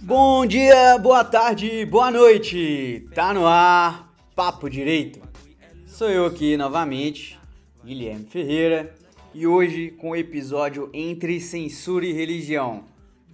Bom dia, boa tarde, boa noite. Tá no ar, papo direito. Sou eu aqui novamente, Guilherme Ferreira, e hoje com o episódio Entre Censura e Religião,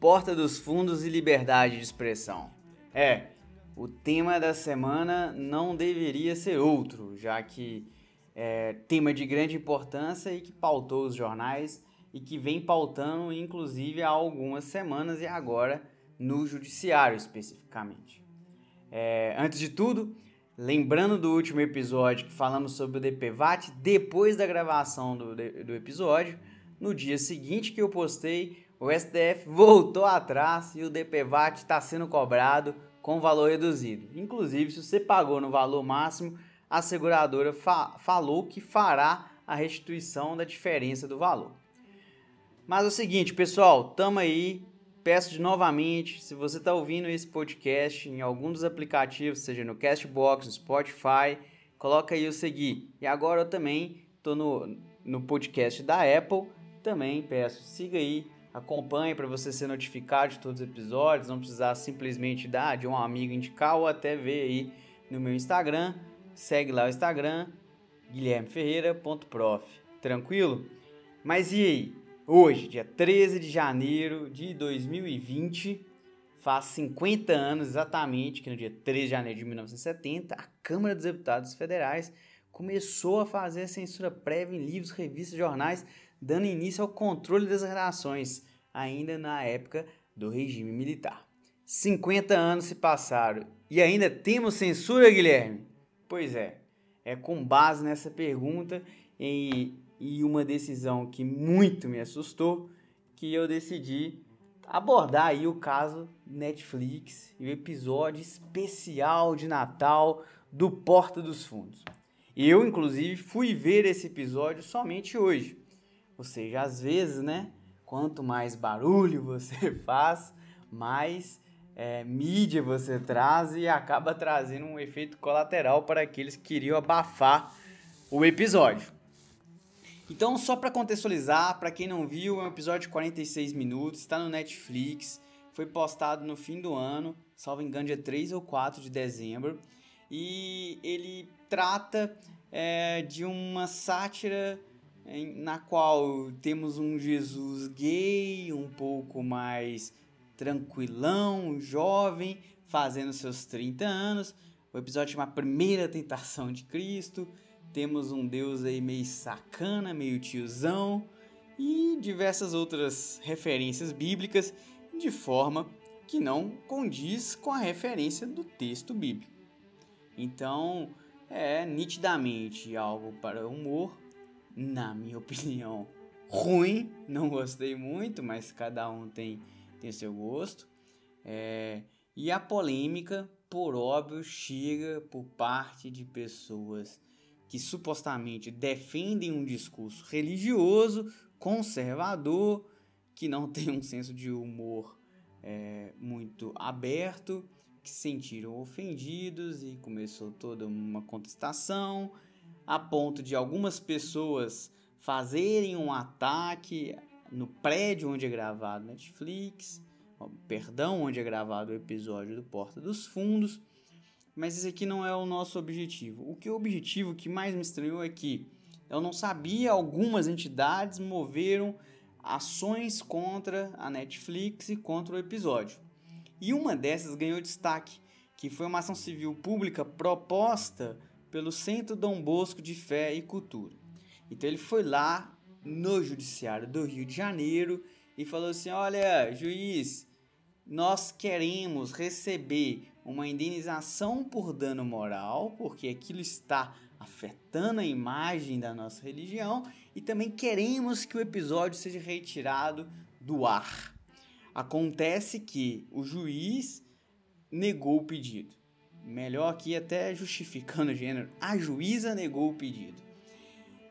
Porta dos Fundos e Liberdade de Expressão. É, o tema da semana não deveria ser outro, já que é tema de grande importância e que pautou os jornais e que vem pautando inclusive há algumas semanas e agora no judiciário especificamente. É, antes de tudo, lembrando do último episódio que falamos sobre o DPVAT, depois da gravação do, do episódio, no dia seguinte que eu postei, o STF voltou atrás e o DPVAT está sendo cobrado com valor reduzido. Inclusive, se você pagou no valor máximo, a seguradora fa falou que fará a restituição da diferença do valor. Mas é o seguinte, pessoal, tamo aí. Peço de novamente, se você está ouvindo esse podcast em algum dos aplicativos, seja no Castbox, no Spotify, coloca aí o seguir. E agora eu também estou no, no podcast da Apple, também peço, siga aí Acompanhe para você ser notificado de todos os episódios, não precisar simplesmente dar de um amigo indicar ou até ver aí no meu Instagram. Segue lá o Instagram, guilhermeferreira.prof. Tranquilo? Mas e aí? Hoje, dia 13 de janeiro de 2020, faz 50 anos exatamente que no dia 13 de janeiro de 1970, a Câmara dos Deputados Federais começou a fazer a censura prévia em livros, revistas, jornais dando início ao controle das relações, ainda na época do regime militar. 50 anos se passaram e ainda temos censura, Guilherme? Pois é, é com base nessa pergunta e, e uma decisão que muito me assustou que eu decidi abordar aí o caso Netflix e o episódio especial de Natal do Porta dos Fundos. Eu, inclusive, fui ver esse episódio somente hoje. Ou seja, às vezes, né? Quanto mais barulho você faz, mais é, mídia você traz e acaba trazendo um efeito colateral para aqueles que queriam abafar o episódio. Então, só para contextualizar, para quem não viu, é um episódio de 46 minutos, está no Netflix, foi postado no fim do ano, salvo engano, dia 3 ou 4 de dezembro, e ele trata é, de uma sátira na qual temos um Jesus gay, um pouco mais tranquilão, jovem, fazendo seus 30 anos. O episódio chama Primeira Tentação de Cristo. Temos um Deus aí meio sacana, meio tiozão e diversas outras referências bíblicas de forma que não condiz com a referência do texto bíblico. Então, é nitidamente algo para humor, na minha opinião, ruim. Não gostei muito, mas cada um tem, tem seu gosto. É, e a polêmica, por óbvio, chega por parte de pessoas que supostamente defendem um discurso religioso, conservador, que não tem um senso de humor é, muito aberto, que se sentiram ofendidos e começou toda uma contestação a ponto de algumas pessoas fazerem um ataque no prédio onde é gravado Netflix, perdão, onde é gravado o episódio do Porta dos Fundos, mas esse aqui não é o nosso objetivo. O que o objetivo que mais me estranhou é que eu não sabia algumas entidades moveram ações contra a Netflix e contra o episódio. E uma dessas ganhou destaque, que foi uma ação civil pública proposta pelo Centro Dom Bosco de Fé e Cultura. Então ele foi lá no Judiciário do Rio de Janeiro e falou assim: Olha, juiz, nós queremos receber uma indenização por dano moral, porque aquilo está afetando a imagem da nossa religião, e também queremos que o episódio seja retirado do ar. Acontece que o juiz negou o pedido. Melhor aqui até justificando o gênero, a juíza negou o pedido.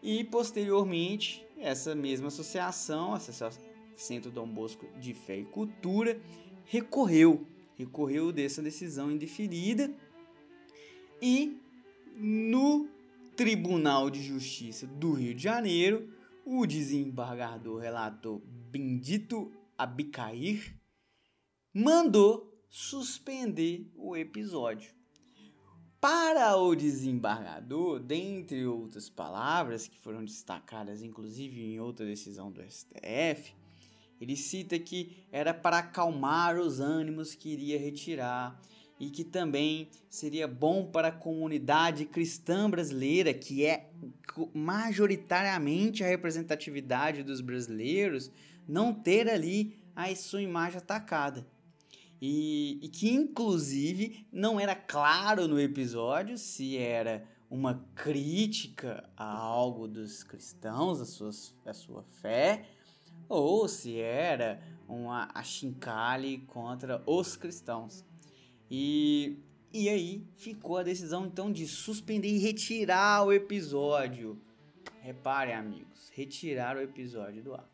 E posteriormente, essa mesma associação, Associação Centro Dom Bosco de Fé e Cultura, recorreu, recorreu dessa decisão indeferida e no Tribunal de Justiça do Rio de Janeiro, o desembargador relator Bendito Abicair, mandou suspender o episódio. Para o desembargador, dentre outras palavras que foram destacadas inclusive em outra decisão do STF, ele cita que era para acalmar os ânimos que iria retirar e que também seria bom para a comunidade cristã brasileira, que é majoritariamente a representatividade dos brasileiros, não ter ali a sua imagem atacada. E, e que, inclusive, não era claro no episódio se era uma crítica a algo dos cristãos, a, suas, a sua fé, ou se era uma achincalhe contra os cristãos. E, e aí ficou a decisão então de suspender e retirar o episódio. Reparem, amigos, retirar o episódio do ar.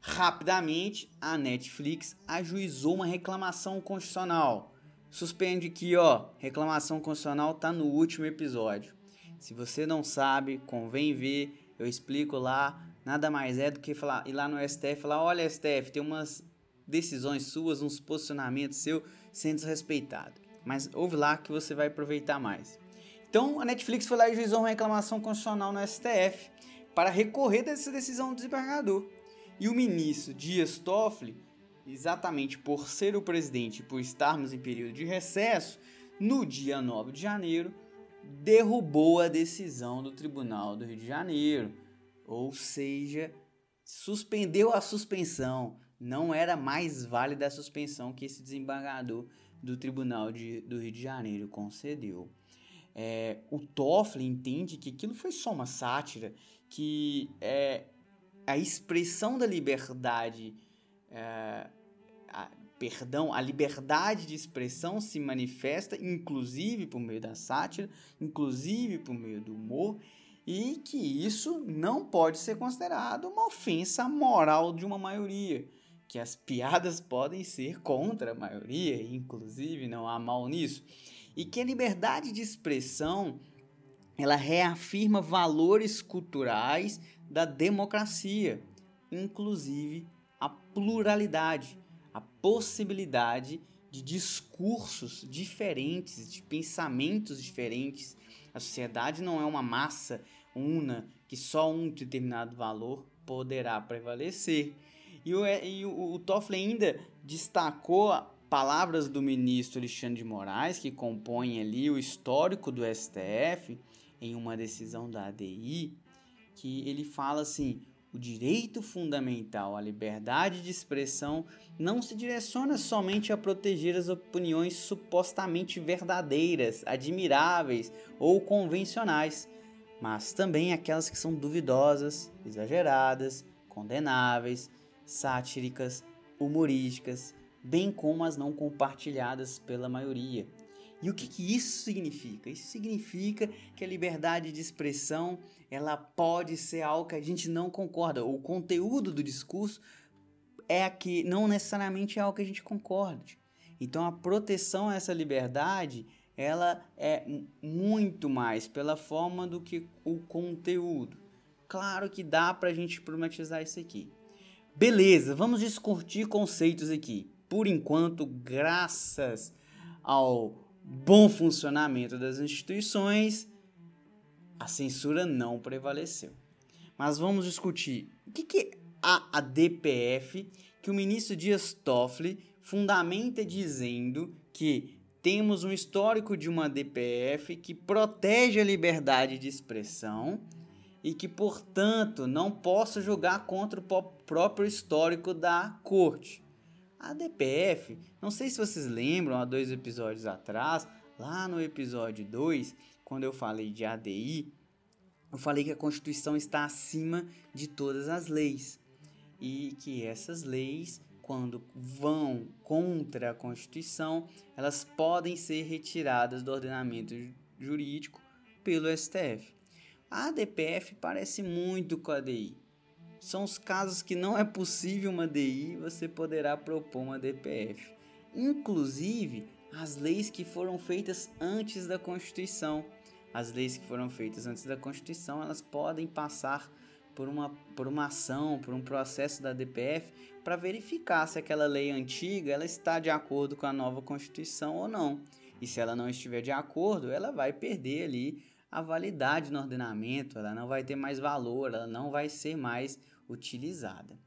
Rapidamente, a Netflix ajuizou uma reclamação constitucional. Suspende aqui, ó, reclamação constitucional tá no último episódio. Se você não sabe, convém ver, eu explico lá. Nada mais é do que falar, ir lá no STF e falar: olha, STF, tem umas decisões suas, uns posicionamentos seus sendo desrespeitado. Mas ouve lá que você vai aproveitar mais. Então a Netflix foi lá e juizou uma reclamação constitucional no STF para recorrer dessa decisão do desembargador. E o ministro Dias Toffoli, exatamente por ser o presidente e por estarmos em período de recesso, no dia 9 de janeiro, derrubou a decisão do Tribunal do Rio de Janeiro. Ou seja, suspendeu a suspensão, não era mais válida a suspensão que esse desembargador do Tribunal de, do Rio de Janeiro concedeu. É, o Toffoli entende que aquilo foi só uma sátira, que é, a expressão da liberdade, é, a, perdão, a liberdade de expressão se manifesta inclusive por meio da sátira, inclusive por meio do humor, e que isso não pode ser considerado uma ofensa moral de uma maioria que as piadas podem ser contra a maioria, inclusive não há mal nisso, e que a liberdade de expressão ela reafirma valores culturais da democracia, inclusive a pluralidade, a possibilidade de discursos diferentes, de pensamentos diferentes. A sociedade não é uma massa una que só um determinado valor poderá prevalecer. E o, e o, o Toffoli ainda destacou palavras do ministro Alexandre de Moraes, que compõe ali o histórico do STF, em uma decisão da ADI, que ele fala assim: o direito fundamental à liberdade de expressão não se direciona somente a proteger as opiniões supostamente verdadeiras, admiráveis ou convencionais, mas também aquelas que são duvidosas, exageradas, condenáveis sátíricas, humorísticas, bem como as não compartilhadas pela maioria. E o que, que isso significa? Isso significa que a liberdade de expressão ela pode ser algo que a gente não concorda. O conteúdo do discurso é que não necessariamente é algo que a gente concorde. Então a proteção a essa liberdade ela é muito mais pela forma do que o conteúdo. Claro que dá para a gente problematizar isso aqui. Beleza, vamos discutir conceitos aqui. Por enquanto, graças ao bom funcionamento das instituições, a censura não prevaleceu. Mas vamos discutir o que, que é a DPF que o ministro Dias Toffoli fundamenta dizendo que temos um histórico de uma DPF que protege a liberdade de expressão e que, portanto, não posso julgar contra o próprio histórico da corte. A DPF, não sei se vocês lembram, há dois episódios atrás, lá no episódio 2, quando eu falei de ADI, eu falei que a Constituição está acima de todas as leis e que essas leis, quando vão contra a Constituição, elas podem ser retiradas do ordenamento jurídico pelo STF. A ADPF parece muito com a DI. São os casos que não é possível uma DI, você poderá propor uma DPF. Inclusive, as leis que foram feitas antes da Constituição. As leis que foram feitas antes da Constituição, elas podem passar por uma, por uma ação, por um processo da DPF, para verificar se aquela lei antiga ela está de acordo com a nova Constituição ou não. E se ela não estiver de acordo, ela vai perder ali a validade no ordenamento, ela não vai ter mais valor, ela não vai ser mais utilizada.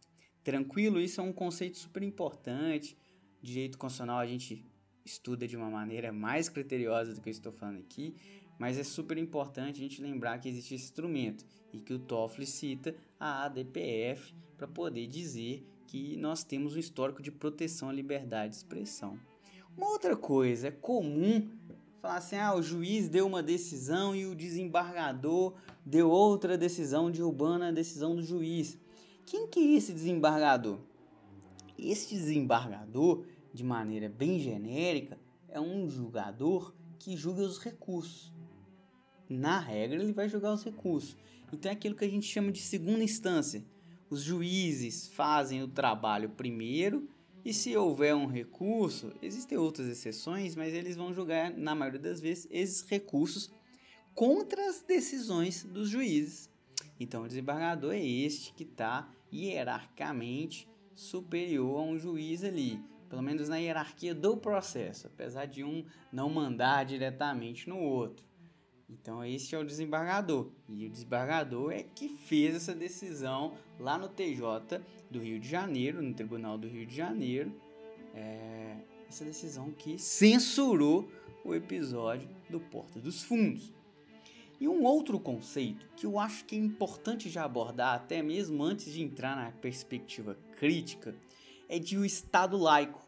Tranquilo? Isso é um conceito super importante. Direito constitucional a gente estuda de uma maneira mais criteriosa do que eu estou falando aqui, mas é super importante a gente lembrar que existe esse instrumento e que o Toffoli cita a ADPF para poder dizer que nós temos um histórico de proteção à liberdade de expressão. Uma outra coisa, é comum falar assim: ah, o juiz deu uma decisão e o desembargador deu outra decisão derrubando a decisão do juiz. Quem que é esse desembargador? Esse desembargador, de maneira bem genérica, é um julgador que julga os recursos. Na regra, ele vai julgar os recursos. Então é aquilo que a gente chama de segunda instância. Os juízes fazem o trabalho primeiro e se houver um recurso, existem outras exceções, mas eles vão julgar, na maioria das vezes, esses recursos contra as decisões dos juízes. Então, o desembargador é este que está hierarquicamente superior a um juiz ali, pelo menos na hierarquia do processo, apesar de um não mandar diretamente no outro. Então, este é o desembargador. E o desembargador é que fez essa decisão lá no TJ do Rio de Janeiro, no Tribunal do Rio de Janeiro, é, essa decisão que censurou o episódio do Porta dos Fundos. E um outro conceito que eu acho que é importante já abordar, até mesmo antes de entrar na perspectiva crítica, é de o um Estado laico.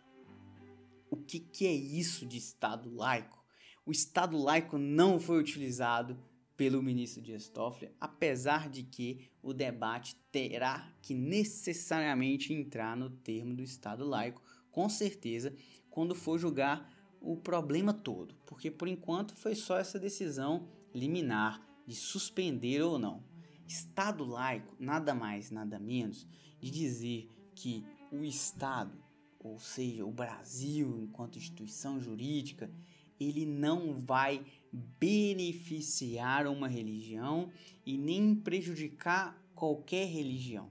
O que, que é isso de Estado laico? O Estado laico não foi utilizado pelo ministro Dias Toffoli, apesar de que o debate terá que necessariamente entrar no termo do Estado laico, com certeza, quando for julgar o problema todo, porque por enquanto foi só essa decisão liminar de suspender ou não. Estado laico nada mais, nada menos de dizer que o Estado, ou seja, o Brasil enquanto instituição jurídica, ele não vai beneficiar uma religião e nem prejudicar qualquer religião.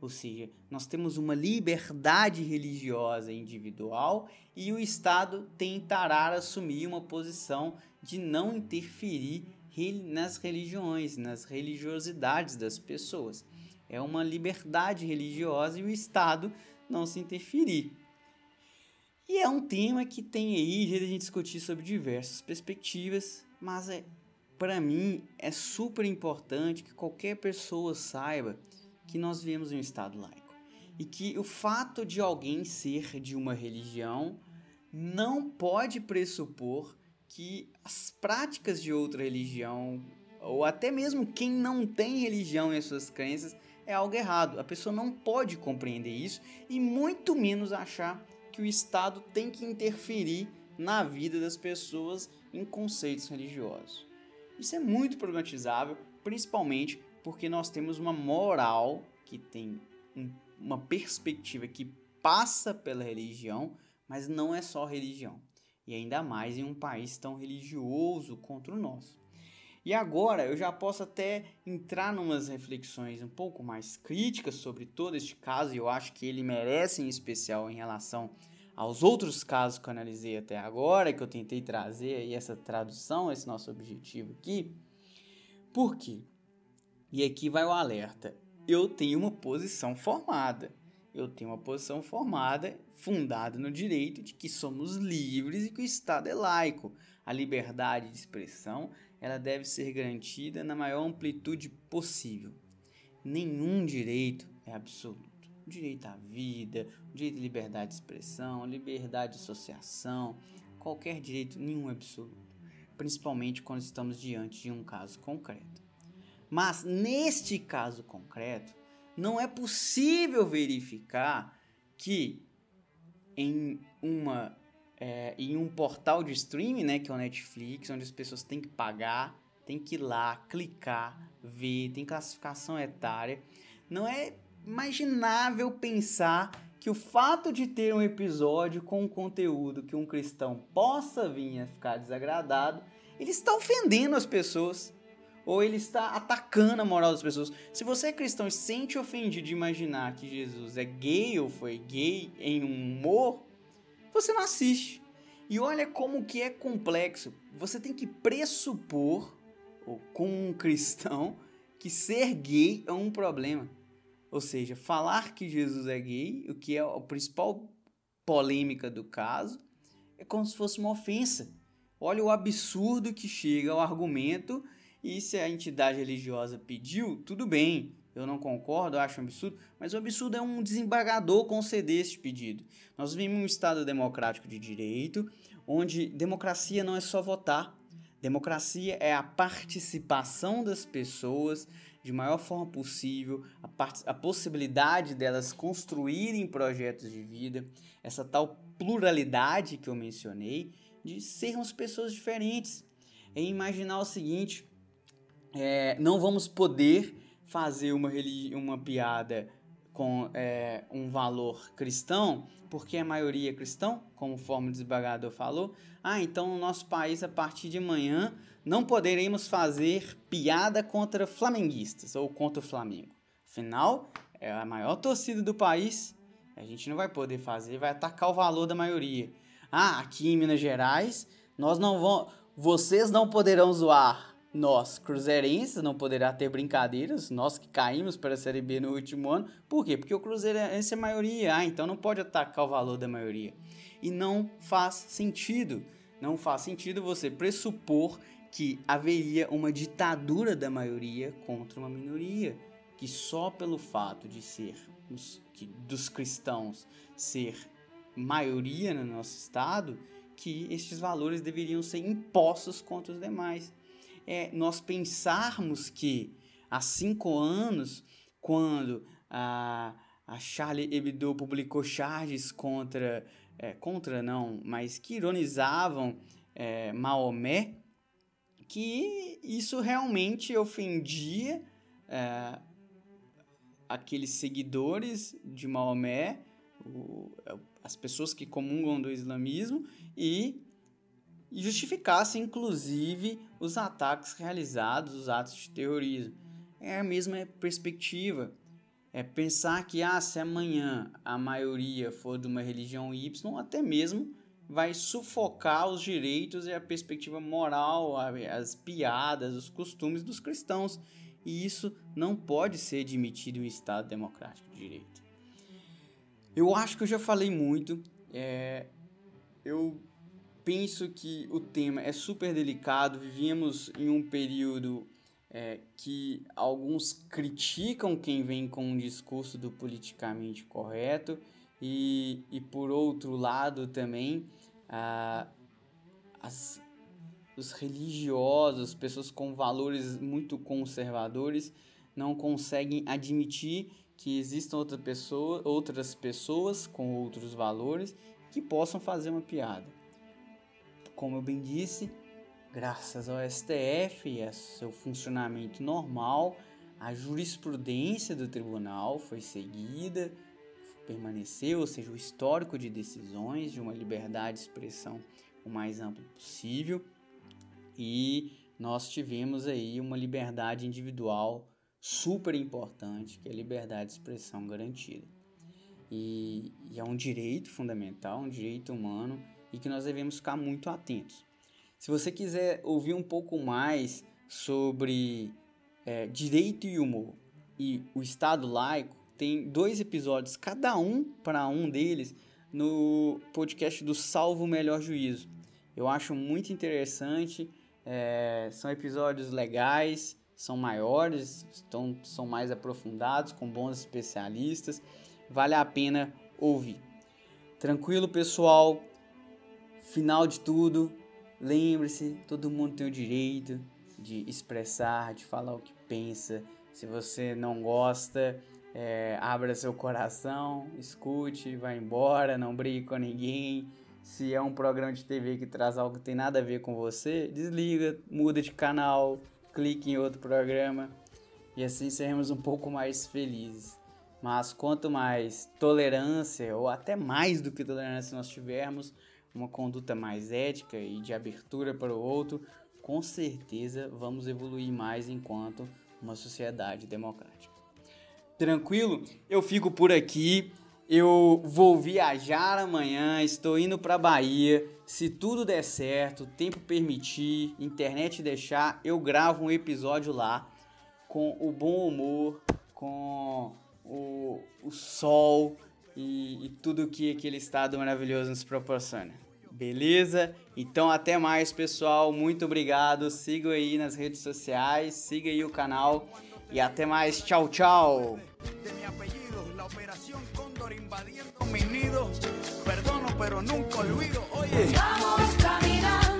Ou seja, nós temos uma liberdade religiosa individual e o Estado tentará assumir uma posição de não interferir nas religiões, nas religiosidades das pessoas. É uma liberdade religiosa e o Estado não se interferir. E é um tema que tem aí jeito de a gente discutir sobre diversas perspectivas, mas é, para mim é super importante que qualquer pessoa saiba que nós vivemos em um estado laico e que o fato de alguém ser de uma religião não pode pressupor que as práticas de outra religião ou até mesmo quem não tem religião em suas crenças é algo errado. A pessoa não pode compreender isso e muito menos achar que o Estado tem que interferir na vida das pessoas em conceitos religiosos. Isso é muito problematizável, principalmente porque nós temos uma moral que tem um, uma perspectiva que passa pela religião, mas não é só religião. E ainda mais em um país tão religioso contra o nosso. E agora eu já posso até entrar numas reflexões um pouco mais críticas sobre todo este caso, e eu acho que ele merece em especial em relação aos outros casos que eu analisei até agora, que eu tentei trazer aí essa tradução, esse nosso objetivo aqui. Por quê? E aqui vai o alerta. Eu tenho uma posição formada. Eu tenho uma posição formada, fundada no direito de que somos livres e que o Estado é laico. A liberdade de expressão ela deve ser garantida na maior amplitude possível. Nenhum direito é absoluto. O direito à vida, o direito à liberdade de expressão, liberdade de associação, qualquer direito, nenhum é absoluto. Principalmente quando estamos diante de um caso concreto. Mas neste caso concreto, não é possível verificar que em uma é, em um portal de streaming, né, que é o Netflix, onde as pessoas têm que pagar, têm que ir lá, clicar, ver, tem classificação etária. Não é imaginável pensar que o fato de ter um episódio com um conteúdo que um cristão possa vir a ficar desagradado, ele está ofendendo as pessoas. Ou ele está atacando a moral das pessoas. Se você é cristão e sente ofendido de imaginar que Jesus é gay ou foi gay em um humor, você não assiste. E olha como que é complexo. Você tem que pressupor, ou como um cristão, que ser gay é um problema. Ou seja, falar que Jesus é gay, o que é a principal polêmica do caso, é como se fosse uma ofensa. Olha o absurdo que chega ao argumento, e se a entidade religiosa pediu, tudo bem, eu não concordo, eu acho um absurdo, mas o absurdo é um desembargador conceder esse pedido. Nós vivemos um Estado democrático de direito, onde democracia não é só votar, democracia é a participação das pessoas de maior forma possível, a, a possibilidade delas construírem projetos de vida, essa tal pluralidade que eu mencionei, de sermos pessoas diferentes. É imaginar o seguinte: é, não vamos poder fazer uma, uma piada com é, um valor cristão, porque a maioria é cristão, como o Fórmula Desembargador falou. Ah, então no nosso país, a partir de amanhã, não poderemos fazer piada contra flamenguistas ou contra o Flamengo. Afinal, é a maior torcida do país, a gente não vai poder fazer, vai atacar o valor da maioria. Ah, aqui em Minas Gerais, nós não vamos, vocês não poderão zoar nós, cruzeirenses, não poderá ter brincadeiras, nós que caímos para a Série B no último ano. Por quê? Porque o cruzeirense é maioria, ah, então não pode atacar o valor da maioria. E não faz sentido, não faz sentido você pressupor que haveria uma ditadura da maioria contra uma minoria, que só pelo fato de ser que, dos cristãos ser maioria no nosso estado, que estes valores deveriam ser impostos contra os demais é nós pensarmos que há cinco anos, quando a, a Charlie Hebdo publicou charges contra, é, contra não, mas que ironizavam é, Maomé, que isso realmente ofendia é, aqueles seguidores de Maomé, o, as pessoas que comungam do islamismo, e e justificasse inclusive os ataques realizados, os atos de terrorismo. É a mesma perspectiva. É pensar que ah, se amanhã a maioria for de uma religião Y, até mesmo vai sufocar os direitos e a perspectiva moral, as piadas, os costumes dos cristãos. E isso não pode ser admitido em um Estado democrático de direito. Eu acho que eu já falei muito. É, eu penso que o tema é super delicado. Vivíamos em um período é, que alguns criticam quem vem com um discurso do politicamente correto, e, e por outro lado também ah, as, os religiosos, pessoas com valores muito conservadores, não conseguem admitir que existam outra pessoa, outras pessoas com outros valores que possam fazer uma piada como eu bem disse, graças ao STF e a seu funcionamento normal, a jurisprudência do tribunal foi seguida, permaneceu, ou seja, o histórico de decisões de uma liberdade de expressão o mais amplo possível, e nós tivemos aí uma liberdade individual super importante, que é a liberdade de expressão garantida. E, e é um direito fundamental, um direito humano e que nós devemos ficar muito atentos. Se você quiser ouvir um pouco mais sobre é, direito e humor e o Estado laico, tem dois episódios, cada um para um deles, no podcast do Salvo Melhor Juízo. Eu acho muito interessante, é, são episódios legais, são maiores, estão, são mais aprofundados, com bons especialistas, vale a pena ouvir. Tranquilo, pessoal? Final de tudo, lembre-se, todo mundo tem o direito de expressar, de falar o que pensa. Se você não gosta, é, abra seu coração, escute, vá embora, não brigue com ninguém. Se é um programa de TV que traz algo que tem nada a ver com você, desliga, muda de canal, clique em outro programa e assim seremos um pouco mais felizes. Mas quanto mais tolerância, ou até mais do que tolerância nós tivermos, uma conduta mais ética e de abertura para o outro, com certeza vamos evoluir mais enquanto uma sociedade democrática. Tranquilo? Eu fico por aqui. Eu vou viajar amanhã, estou indo para Bahia. Se tudo der certo, tempo permitir, internet deixar, eu gravo um episódio lá com o bom humor, com o, o sol e, e tudo que aquele estado maravilhoso nos proporciona. Beleza? Então até mais, pessoal. Muito obrigado. Sigam aí nas redes sociais, siga aí o canal e até mais. Tchau, tchau. Perdono, pero nunca olvido. Oye. Vamos caminando.